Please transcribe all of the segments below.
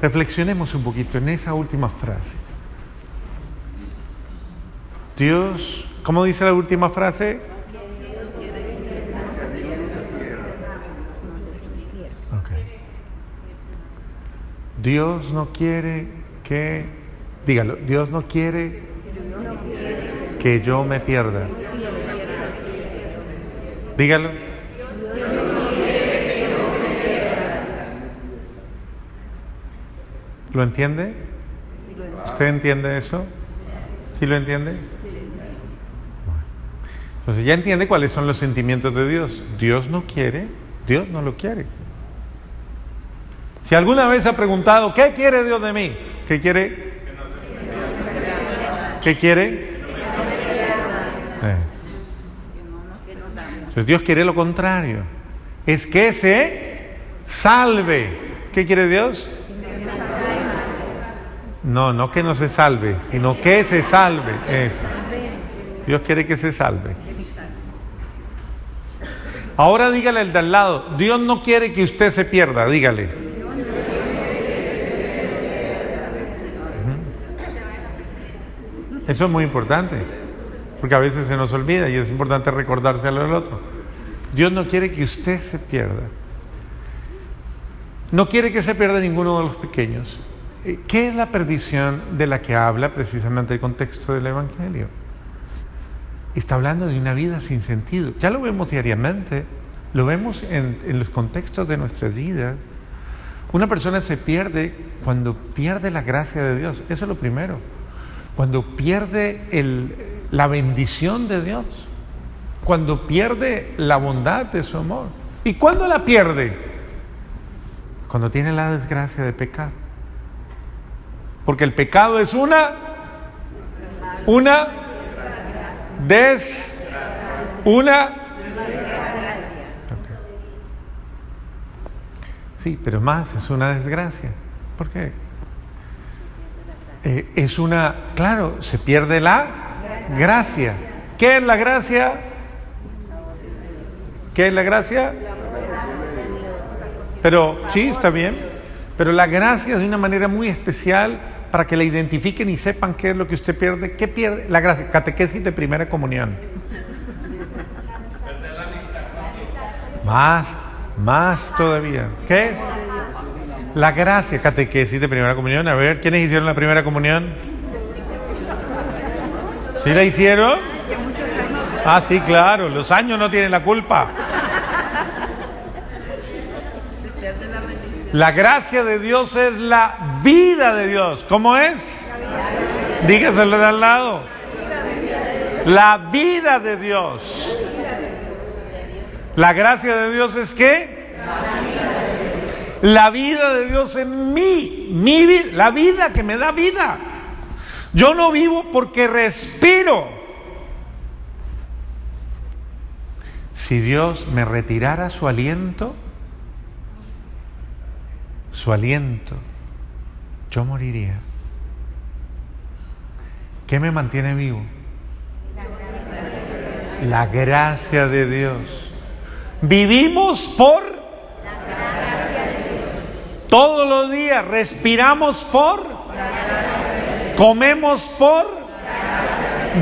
reflexionemos un poquito en esa última frase. Dios, ¿cómo dice la última frase? Dios no quiere que, dígalo, Dios no quiere que yo me pierda. Dígalo. ¿Lo entiende? ¿Usted entiende eso? ¿Sí lo entiende? Entonces ya entiende cuáles son los sentimientos de Dios. Dios no quiere, Dios no lo quiere. Si alguna vez ha preguntado, ¿qué quiere Dios de mí? ¿Qué quiere? ¿Qué quiere? Eh. Entonces Dios quiere lo contrario. Es que se salve. ¿Qué quiere Dios? No, no que no se salve, sino que se salve. Eso. Dios quiere que se salve. Ahora dígale al de al lado, Dios no quiere que usted se pierda, dígale. Eso es muy importante, porque a veces se nos olvida y es importante recordárselo al otro. Dios no quiere que usted se pierda. No quiere que se pierda ninguno de los pequeños. ¿Qué es la perdición de la que habla precisamente el contexto del Evangelio? Está hablando de una vida sin sentido. Ya lo vemos diariamente, lo vemos en, en los contextos de nuestras vidas. Una persona se pierde cuando pierde la gracia de Dios. Eso es lo primero cuando pierde la bendición de Dios, cuando pierde la bondad de su amor. ¿Y cuándo la pierde? Cuando tiene la desgracia de pecar. Porque el pecado es una, una des, una. Sí, pero más es una desgracia. ¿Por qué? Eh, es una, claro, se pierde la gracia. ¿Qué es la gracia? ¿Qué es la gracia? Pero sí, está bien. Pero la gracia es de una manera muy especial para que la identifiquen y sepan qué es lo que usted pierde. ¿Qué pierde? La gracia. Catequesis de primera comunión. Más, más todavía. ¿Qué es? La gracia, catequesis de primera comunión. A ver, ¿quiénes hicieron la primera comunión? ¿Sí la hicieron? Ah, sí, claro, los años no tienen la culpa. La gracia de Dios es la vida de Dios. ¿Cómo es? Dígaselo de al lado. La vida de Dios. La gracia de Dios es qué? la vida de Dios en mí, mi vida, la vida que me da vida. Yo no vivo porque respiro. Si Dios me retirara su aliento, su aliento, yo moriría. ¿Qué me mantiene vivo? La gracia de Dios. Vivimos por todos los días respiramos por, comemos por,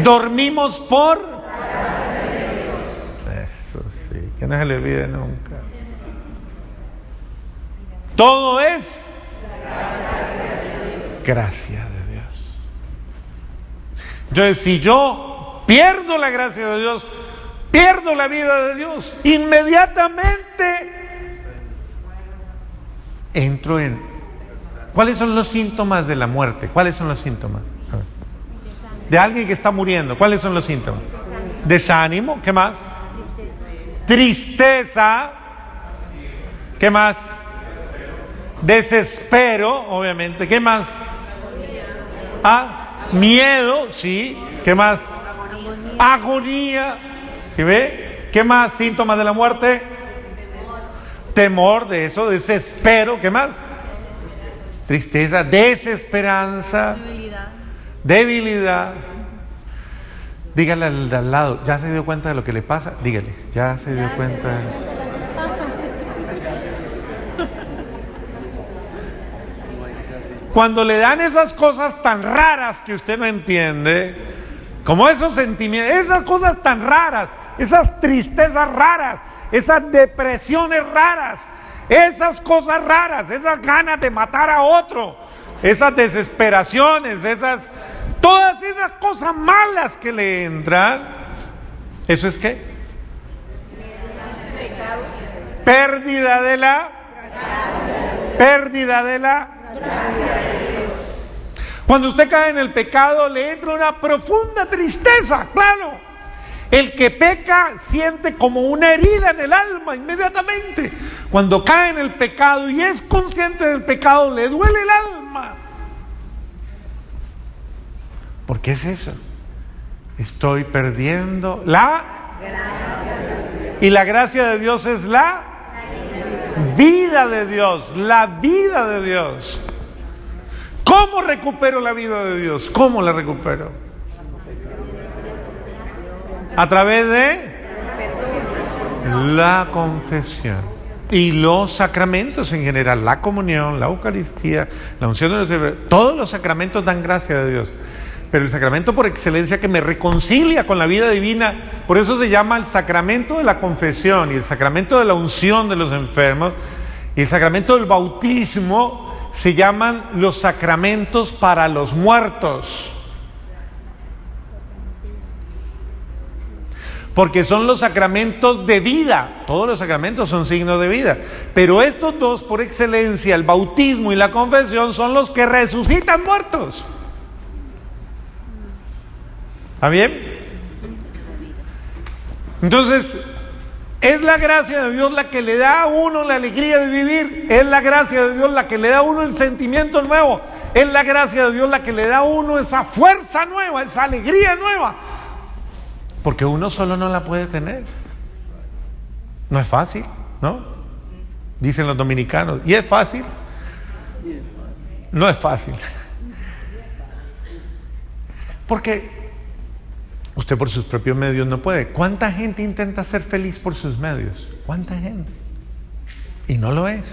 dormimos por. Eso sí, que no se le olvide nunca. Todo es gracia de Dios. Entonces, si yo pierdo la gracia de Dios, pierdo la vida de Dios, inmediatamente entro en... ¿Cuáles son los síntomas de la muerte? ¿Cuáles son los síntomas? De alguien que está muriendo. ¿Cuáles son los síntomas? Desánimo. ¿Qué más? Tristeza. ¿Qué más? Desespero, obviamente. ¿Qué más? Ah, miedo, sí. ¿Qué más? Agonía. ¿Sí ve? ¿Qué más síntomas de la muerte? temor de eso, desespero, ¿qué más? Tristeza, desesperanza, debilidad. Dígale al al lado, ¿ya se dio cuenta de lo que le pasa? Dígale, ya se dio cuenta. Cuando le dan esas cosas tan raras que usted no entiende, como esos sentimientos, esas cosas tan raras, esas tristezas raras, esas depresiones raras, esas cosas raras, esas ganas de matar a otro, esas desesperaciones, esas, todas esas cosas malas que le entran, ¿eso es qué? Pérdida de la pérdida de la cuando usted cae en el pecado le entra una profunda tristeza, claro. El que peca siente como una herida en el alma inmediatamente. Cuando cae en el pecado y es consciente del pecado, le duele el alma. ¿Por qué es eso? Estoy perdiendo la y la gracia de Dios es la vida de Dios, la vida de Dios. ¿Cómo recupero la vida de Dios? ¿Cómo la recupero? A través de la confesión y los sacramentos en general, la comunión, la Eucaristía, la unción de los todos los sacramentos dan gracia de Dios. Pero el sacramento por excelencia que me reconcilia con la vida divina, por eso se llama el sacramento de la confesión y el sacramento de la unción de los enfermos y el sacramento del bautismo se llaman los sacramentos para los muertos. Porque son los sacramentos de vida. Todos los sacramentos son signos de vida. Pero estos dos, por excelencia, el bautismo y la confesión, son los que resucitan muertos. ¿Está bien? Entonces, es la gracia de Dios la que le da a uno la alegría de vivir. Es la gracia de Dios la que le da a uno el sentimiento nuevo. Es la gracia de Dios la que le da a uno esa fuerza nueva, esa alegría nueva. Porque uno solo no la puede tener. No es fácil, ¿no? Dicen los dominicanos. ¿Y es fácil? No es fácil. Porque Usted por sus propios medios no puede. ¿Cuánta gente intenta ser feliz por sus medios? ¿Cuánta gente? Y no lo es.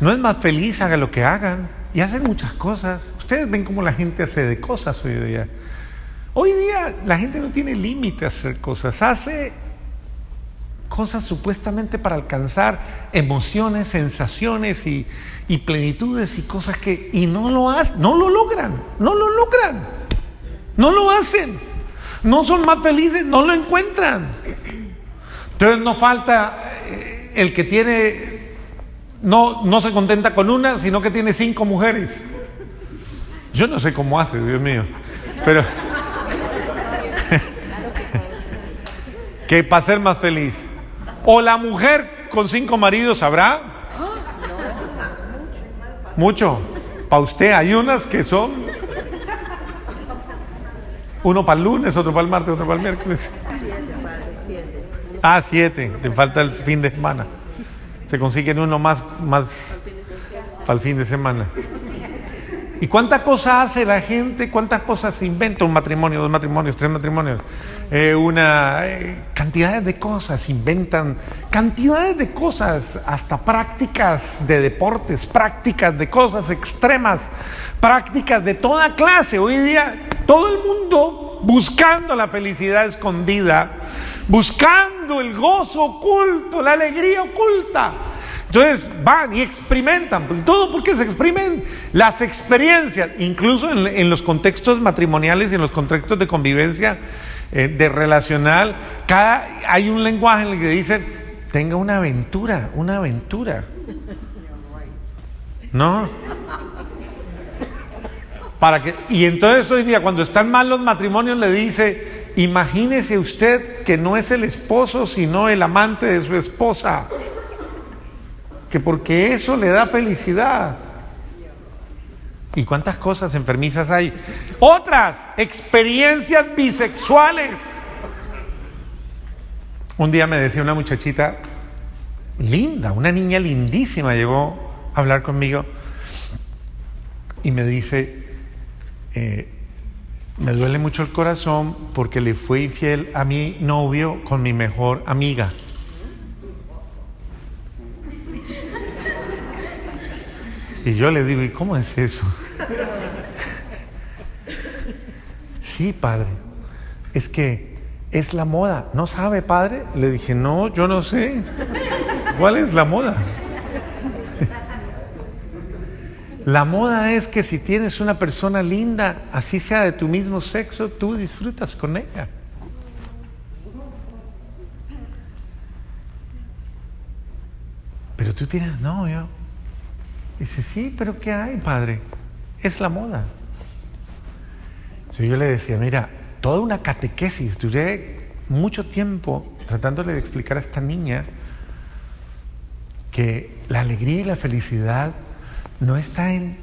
No es más feliz, haga lo que hagan. Y hacen muchas cosas. Ustedes ven cómo la gente hace de cosas hoy día. Hoy día la gente no tiene límite a hacer cosas. Hace cosas supuestamente para alcanzar emociones, sensaciones y, y plenitudes y cosas que... Y no lo hacen, no lo logran, no lo logran. No lo hacen no son más felices, no lo encuentran. Entonces no falta eh, el que tiene, no, no se contenta con una, sino que tiene cinco mujeres. Yo no sé cómo hace, Dios mío, pero que para ser más feliz. O la mujer con cinco maridos habrá. Mucho. Para usted hay unas que son uno para el lunes, otro para el martes, otro para el miércoles. Ah, siete. Le falta el fin de semana. Se consiguen uno más, más para el fin de semana. ¿Y cuántas cosas hace la gente? ¿Cuántas cosas inventa un matrimonio, dos matrimonios, tres matrimonios? Eh, una eh, cantidades de cosas, inventan cantidades de cosas, hasta prácticas de deportes, prácticas de cosas extremas, prácticas de toda clase. Hoy día todo el mundo buscando la felicidad escondida, buscando el gozo oculto, la alegría oculta. Entonces van y experimentan, todo porque se exprimen las experiencias, incluso en, los contextos matrimoniales y en los contextos de convivencia, eh, de relacional, cada, hay un lenguaje en el que dicen, tenga una aventura, una aventura. ¿No? Para que, y entonces hoy día, cuando están mal los matrimonios, le dice, imagínese usted que no es el esposo, sino el amante de su esposa que porque eso le da felicidad. ¿Y cuántas cosas enfermizas hay? Otras, experiencias bisexuales. Un día me decía una muchachita linda, una niña lindísima, llegó a hablar conmigo y me dice, eh, me duele mucho el corazón porque le fui infiel a mi novio con mi mejor amiga. Y yo le digo, ¿y cómo es eso? Sí, padre, es que es la moda. ¿No sabe, padre? Le dije, no, yo no sé. ¿Cuál es la moda? La moda es que si tienes una persona linda, así sea de tu mismo sexo, tú disfrutas con ella. Pero tú tienes novio. Dice, sí, pero ¿qué hay, padre? Es la moda. yo le decía, mira, toda una catequesis, duré mucho tiempo tratándole de explicar a esta niña que la alegría y la felicidad no está en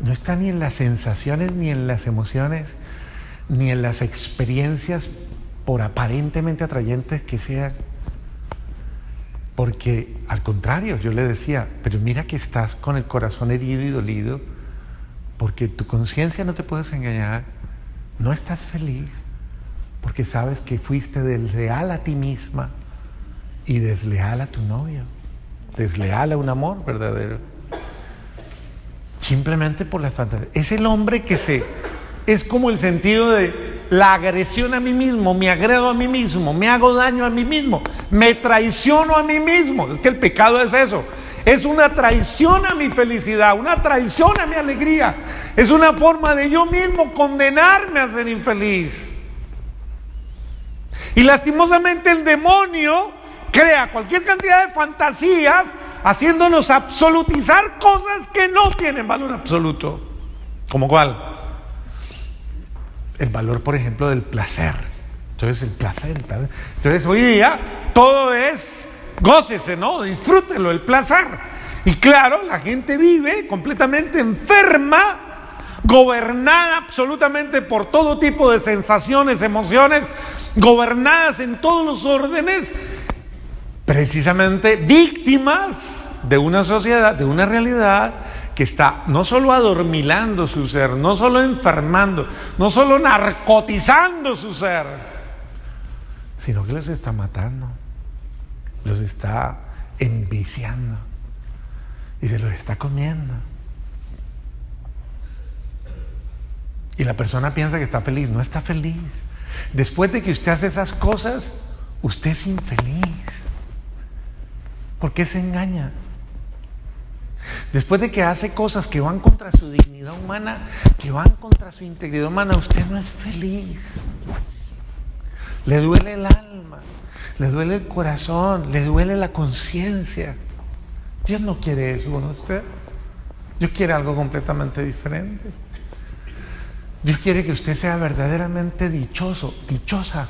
no está ni en las sensaciones ni en las emociones ni en las experiencias por aparentemente atrayentes que sean porque al contrario, yo le decía, pero mira que estás con el corazón herido y dolido, porque tu conciencia no te puedes engañar, no estás feliz, porque sabes que fuiste desleal a ti misma y desleal a tu novio, desleal a un amor verdadero. Simplemente por la fantasía. Es el hombre que se... Es como el sentido de la agresión a mí mismo, me agredo a mí mismo, me hago daño a mí mismo, me traiciono a mí mismo. Es que el pecado es eso. Es una traición a mi felicidad, una traición a mi alegría. Es una forma de yo mismo condenarme a ser infeliz. Y lastimosamente el demonio crea cualquier cantidad de fantasías haciéndonos absolutizar cosas que no tienen valor absoluto. ¿Como cuál? El valor, por ejemplo, del placer. Entonces, el placer, el placer. Entonces, hoy día todo es gócese, ¿no? Disfrútelo, el placer. Y claro, la gente vive completamente enferma, gobernada absolutamente por todo tipo de sensaciones, emociones, gobernadas en todos los órdenes, precisamente víctimas de una sociedad, de una realidad que está no solo adormilando su ser, no solo enfermando, no solo narcotizando su ser, sino que los está matando, los está enviciando y se los está comiendo. Y la persona piensa que está feliz, no está feliz. Después de que usted hace esas cosas, usted es infeliz. ¿Por qué se engaña? Después de que hace cosas que van contra su dignidad humana, que van contra su integridad humana, usted no es feliz. Le duele el alma, le duele el corazón, le duele la conciencia. Dios no quiere eso con usted. Dios quiere algo completamente diferente. Dios quiere que usted sea verdaderamente dichoso, dichosa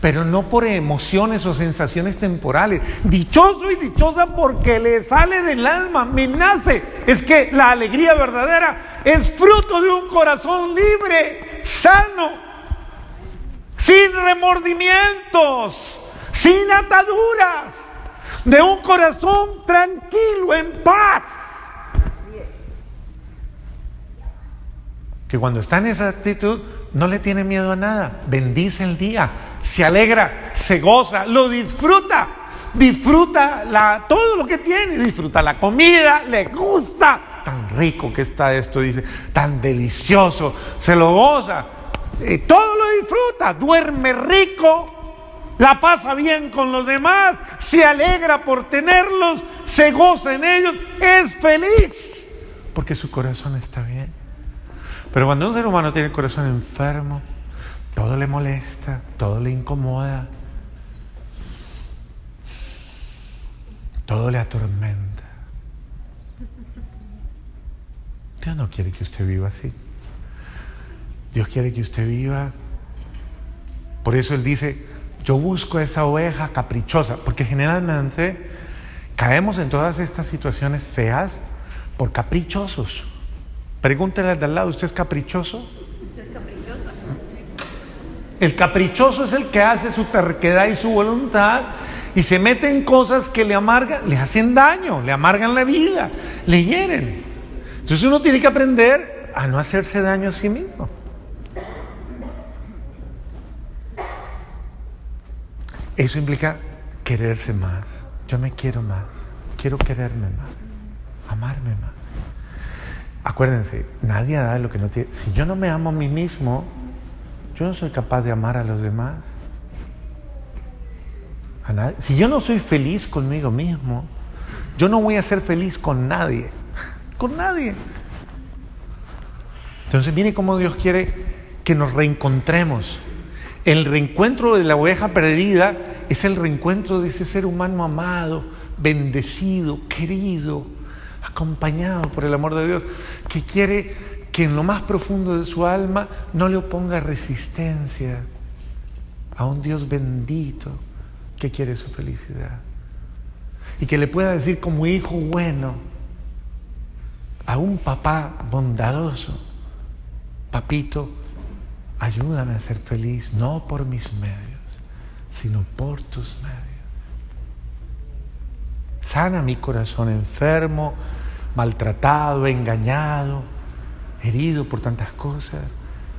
pero no por emociones o sensaciones temporales. Dichoso y dichosa porque le sale del alma, me nace. Es que la alegría verdadera es fruto de un corazón libre, sano, sin remordimientos, sin ataduras, de un corazón tranquilo, en paz. Que cuando está en esa actitud no le tiene miedo a nada, bendice el día, se alegra, se goza, lo disfruta, disfruta todo lo que tiene, disfruta la comida, le gusta, tan rico que está esto, dice, tan delicioso, se lo goza, todo lo disfruta, duerme rico, la pasa bien con los demás, se alegra por tenerlos, se goza en ellos, es feliz, porque su corazón está bien. Pero cuando un ser humano tiene el corazón enfermo, todo le molesta, todo le incomoda, todo le atormenta. Dios no quiere que usted viva así. Dios quiere que usted viva. Por eso Él dice, yo busco esa oveja caprichosa, porque generalmente caemos en todas estas situaciones feas por caprichosos. Pregúntele al de al lado, ¿usted es caprichoso? El caprichoso es el que hace su terquedad y su voluntad y se mete en cosas que le amargan, le hacen daño, le amargan la vida, le hieren. Entonces uno tiene que aprender a no hacerse daño a sí mismo. Eso implica quererse más. Yo me quiero más, quiero quererme más, amarme más. Acuérdense, nadie da lo que no tiene. Si yo no me amo a mí mismo, yo no soy capaz de amar a los demás. Si yo no soy feliz conmigo mismo, yo no voy a ser feliz con nadie. Con nadie. Entonces, mire cómo Dios quiere que nos reencontremos. El reencuentro de la oveja perdida es el reencuentro de ese ser humano amado, bendecido, querido, acompañado por el amor de Dios, que quiere que en lo más profundo de su alma no le oponga resistencia a un Dios bendito que quiere su felicidad. Y que le pueda decir como hijo bueno a un papá bondadoso, papito, ayúdame a ser feliz, no por mis medios, sino por tus medios. Sana mi corazón enfermo, maltratado, engañado, herido por tantas cosas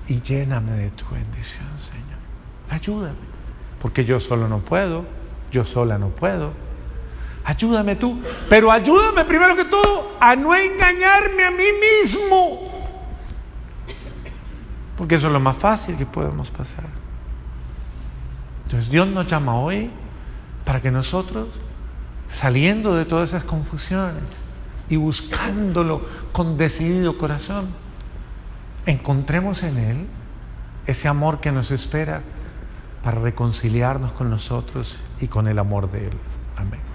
y lléname de tu bendición, Señor. Ayúdame, porque yo solo no puedo, yo sola no puedo. Ayúdame tú, pero ayúdame primero que todo a no engañarme a mí mismo, porque eso es lo más fácil que podemos pasar. Entonces Dios nos llama hoy para que nosotros saliendo de todas esas confusiones y buscándolo con decidido corazón, encontremos en Él ese amor que nos espera para reconciliarnos con nosotros y con el amor de Él. Amén.